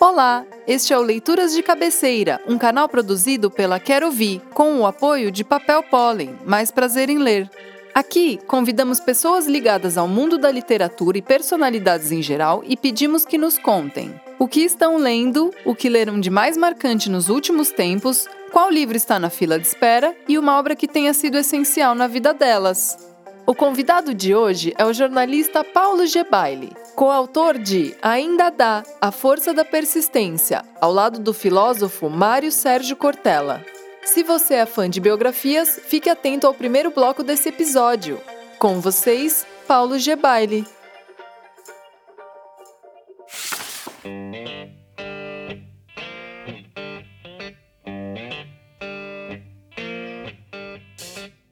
Olá, este é o Leituras de Cabeceira, um canal produzido pela Quero Ouvir, com o apoio de Papel Pólen, mais prazer em ler. Aqui, convidamos pessoas ligadas ao mundo da literatura e personalidades em geral e pedimos que nos contem o que estão lendo, o que leram de mais marcante nos últimos tempos, qual livro está na fila de espera e uma obra que tenha sido essencial na vida delas. O convidado de hoje é o jornalista Paulo Gebaile, coautor de Ainda Dá, A Força da Persistência, ao lado do filósofo Mário Sérgio Cortella. Se você é fã de biografias, fique atento ao primeiro bloco desse episódio. Com vocês, Paulo Gebaile.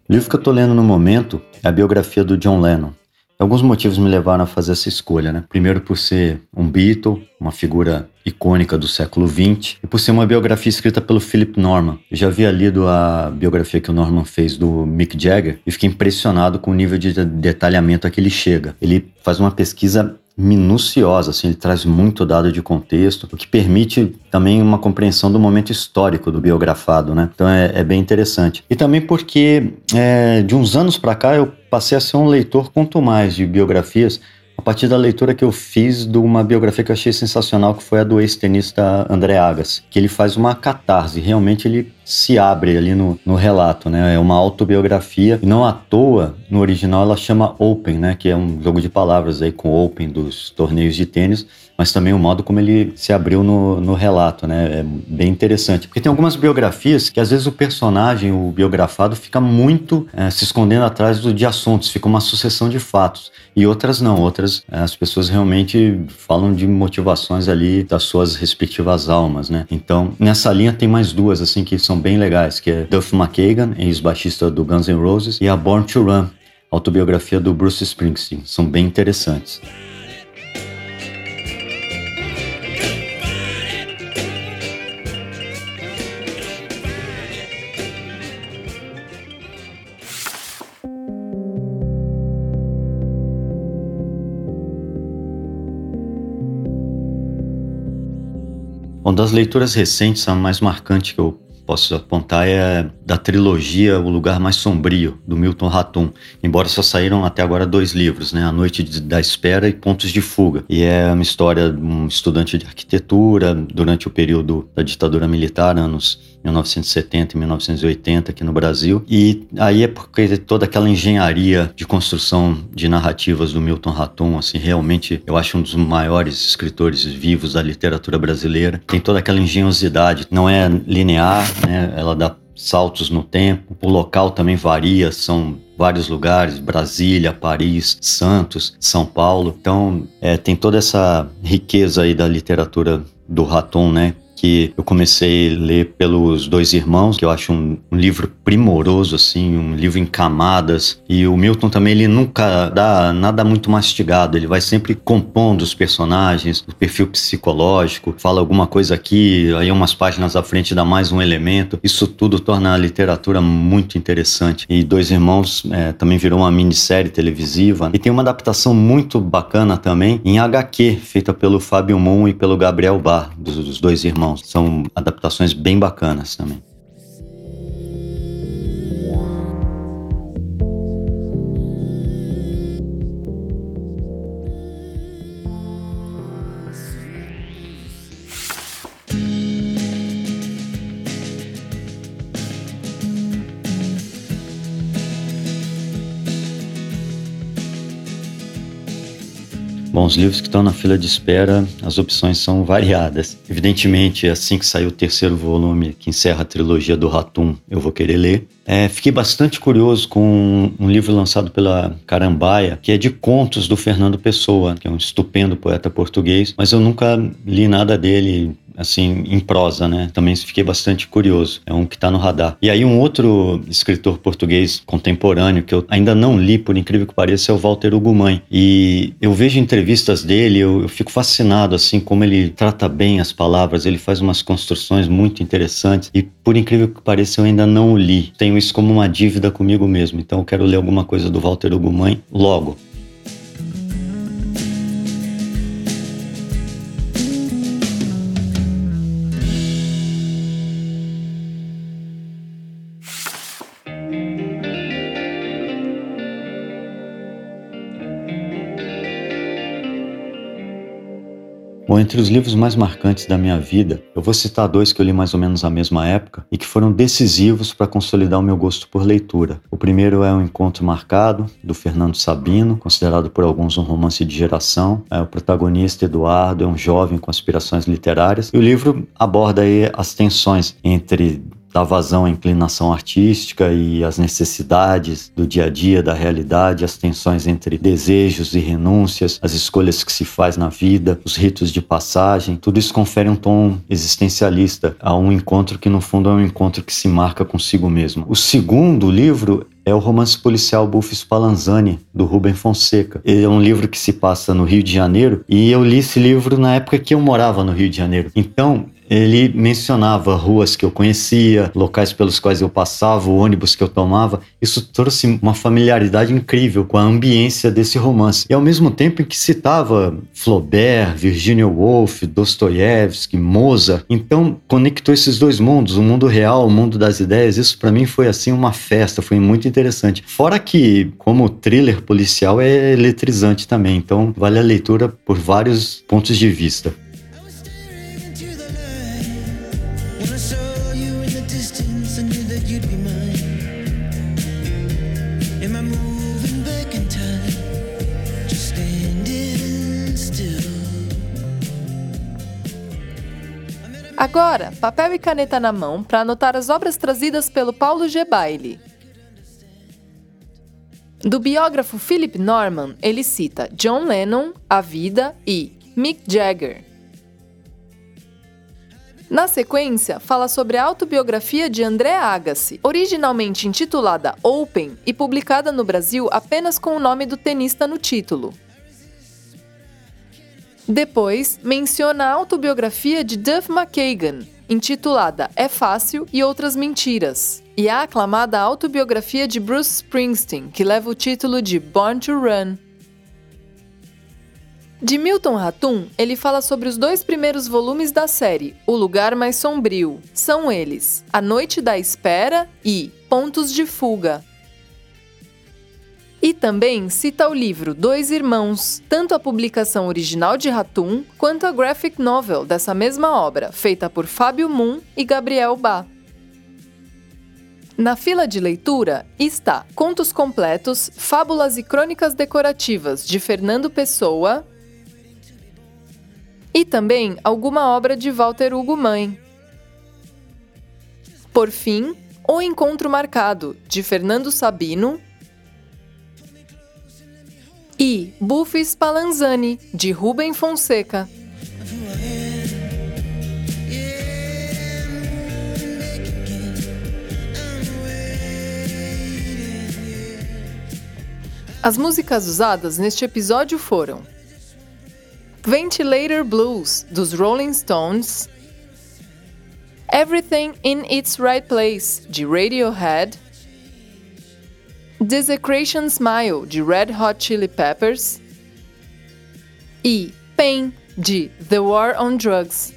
O livro que eu estou lendo no momento é a biografia do John Lennon. Alguns motivos me levaram a fazer essa escolha, né? Primeiro por ser um Beatle, uma figura icônica do século XX, e por ser uma biografia escrita pelo Philip Norman. Eu já havia lido a biografia que o Norman fez do Mick Jagger e fiquei impressionado com o nível de detalhamento a que ele chega. Ele faz uma pesquisa minuciosa, assim, ele traz muito dado de contexto, o que permite também uma compreensão do momento histórico do biografado, né? Então é, é bem interessante. E também porque é, de uns anos para cá eu passei a ser um leitor quanto mais de biografias a partir da leitura que eu fiz de uma biografia que eu achei sensacional, que foi a do ex-tenista André Agassi, que ele faz uma catarse, realmente ele se abre ali no, no relato, né? É uma autobiografia, e não à toa, no original ela chama Open, né? Que é um jogo de palavras aí com Open dos torneios de tênis, mas também o modo como ele se abriu no, no relato, né? É bem interessante. Porque tem algumas biografias que às vezes o personagem, o biografado, fica muito é, se escondendo atrás do, de assuntos, fica uma sucessão de fatos. E outras não, outras é, as pessoas realmente falam de motivações ali das suas respectivas almas, né? Então, nessa linha tem mais duas, assim, que são bem legais, que é Duff McKagan, ex-baixista do Guns N' Roses, e a Born to Run, autobiografia do Bruce Springsteen. São bem interessantes. Uma das leituras recentes, a mais marcante que eu posso apontar é da trilogia O Lugar Mais Sombrio, do Milton Ratum. Embora só saíram até agora dois livros, né? A Noite da Espera e Pontos de Fuga. E é uma história de um estudante de arquitetura durante o período da ditadura militar, anos 1970 e 1980 aqui no Brasil. E aí é porque toda aquela engenharia de construção de narrativas do Milton Raton, assim, realmente eu acho um dos maiores escritores vivos da literatura brasileira. Tem toda aquela engenhosidade, não é linear, né? Ela dá saltos no tempo. O local também varia, são vários lugares, Brasília, Paris, Santos, São Paulo. Então, é, tem toda essa riqueza aí da literatura do Raton, né? Que eu comecei a ler pelos dois irmãos, que eu acho um, um, livro primoroso, assim, um livro em camadas. E o Milton também, ele nunca dá nada muito mastigado, ele vai sempre compondo os personagens, o perfil psicológico, fala alguma coisa aqui, aí umas páginas à frente dá mais um elemento. Isso tudo torna a literatura muito interessante. E Dois Irmãos é, também virou uma minissérie televisiva. E tem uma adaptação muito bacana também em HQ, feita pelo Fábio Moon e pelo Gabriel Bar, dos, dos Dois Irmãos São adaptações bem bacanas também. Bom, os livros que estão na fila de espera, as opções são variadas. Evidentemente, assim que sair o terceiro volume, que encerra a trilogia do Ratum, eu vou querer ler. É, fiquei bastante curioso com um livro lançado pela Carambaia, que é de contos do Fernando Pessoa, que é um estupendo poeta português, mas eu nunca li nada dele assim, em prosa, né? Também fiquei bastante curioso. É um que está no radar. E aí um outro escritor português contemporâneo que eu ainda não li, por incrível que pareça, é o Walter Ugumãe. E eu vejo entrevistas dele, eu, eu fico fascinado, assim, como ele trata bem as palavras, ele faz umas construções muito interessantes e, por incrível que pareça, eu ainda não li. Tenho isso como uma dívida comigo mesmo, então eu quero ler alguma coisa do Walter Ugumãe logo. Bom, entre os livros mais marcantes da minha vida, eu vou citar dois que eu li mais ou menos na mesma época e que foram decisivos para consolidar o meu gosto por leitura. O primeiro é O Encontro Marcado, do Fernando Sabino, considerado por alguns um romance de geração. É, o protagonista, Eduardo, é um jovem com aspirações literárias e o livro aborda aí as tensões entre da vazão à inclinação artística e as necessidades do dia a dia, da realidade, as tensões entre desejos e renúncias, as escolhas que se faz na vida, os ritos de passagem, tudo isso confere um tom existencialista a um encontro que no fundo é um encontro que se marca consigo mesmo. O segundo livro é o romance policial Buffy Spallanzani, do Rubem Fonseca. Ele é um livro que se passa no Rio de Janeiro e eu li esse livro na época que eu morava no Rio de Janeiro. Então, ele mencionava ruas que eu conhecia, locais pelos quais eu passava, o ônibus que eu tomava. Isso trouxe uma familiaridade incrível com a ambiência desse romance. E ao mesmo tempo em que citava Flaubert, Virginia Woolf, Dostoiévski, Mozart, então conectou esses dois mundos, o mundo real, o mundo das ideias. Isso para mim foi assim uma festa, foi muito interessante. Fora que como thriller policial é eletrizante também, então vale a leitura por vários pontos de vista. Agora, papel e caneta na mão para anotar as obras trazidas pelo Paulo G. Bailey. Do biógrafo Philip Norman, ele cita John Lennon, A Vida e Mick Jagger. Na sequência, fala sobre a autobiografia de André Agassi, originalmente intitulada Open e publicada no Brasil apenas com o nome do tenista no título. Depois, menciona a autobiografia de Duff McKagan, intitulada É Fácil e Outras Mentiras, e a aclamada autobiografia de Bruce Springsteen, que leva o título de Born to Run. De Milton Ratum, ele fala sobre os dois primeiros volumes da série, O Lugar Mais Sombrio. São eles A Noite da Espera e Pontos de Fuga. E também cita o livro Dois Irmãos, tanto a publicação original de Ratum quanto a graphic novel dessa mesma obra, feita por Fábio Moon e Gabriel Bá. Na fila de leitura está Contos Completos, Fábulas e Crônicas Decorativas de Fernando Pessoa e também alguma obra de Walter Hugo Mãe. Por fim, O Encontro Marcado, de Fernando Sabino e Buffy Spallanzani, de Rubem Fonseca. As músicas usadas neste episódio foram Ventilator Blues, dos Rolling Stones, Everything in Its Right Place, de Radiohead, Desecration Smile, de Red Hot Chili Peppers, e Pain, de The War on Drugs.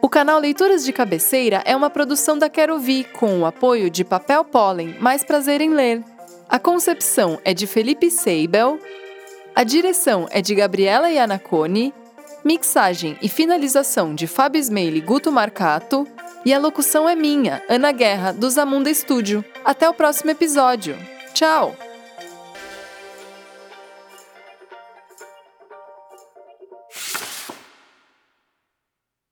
O canal Leituras de Cabeceira é uma produção da Quero Vi, com o apoio de Papel Pólen, mais prazer em ler. A concepção é de Felipe Seibel, a direção é de Gabriela Iannacone, mixagem e finalização de Fábio Smeili e Guto Marcato, e a locução é minha, Ana Guerra, do Zamunda Estúdio. Até o próximo episódio. Tchau!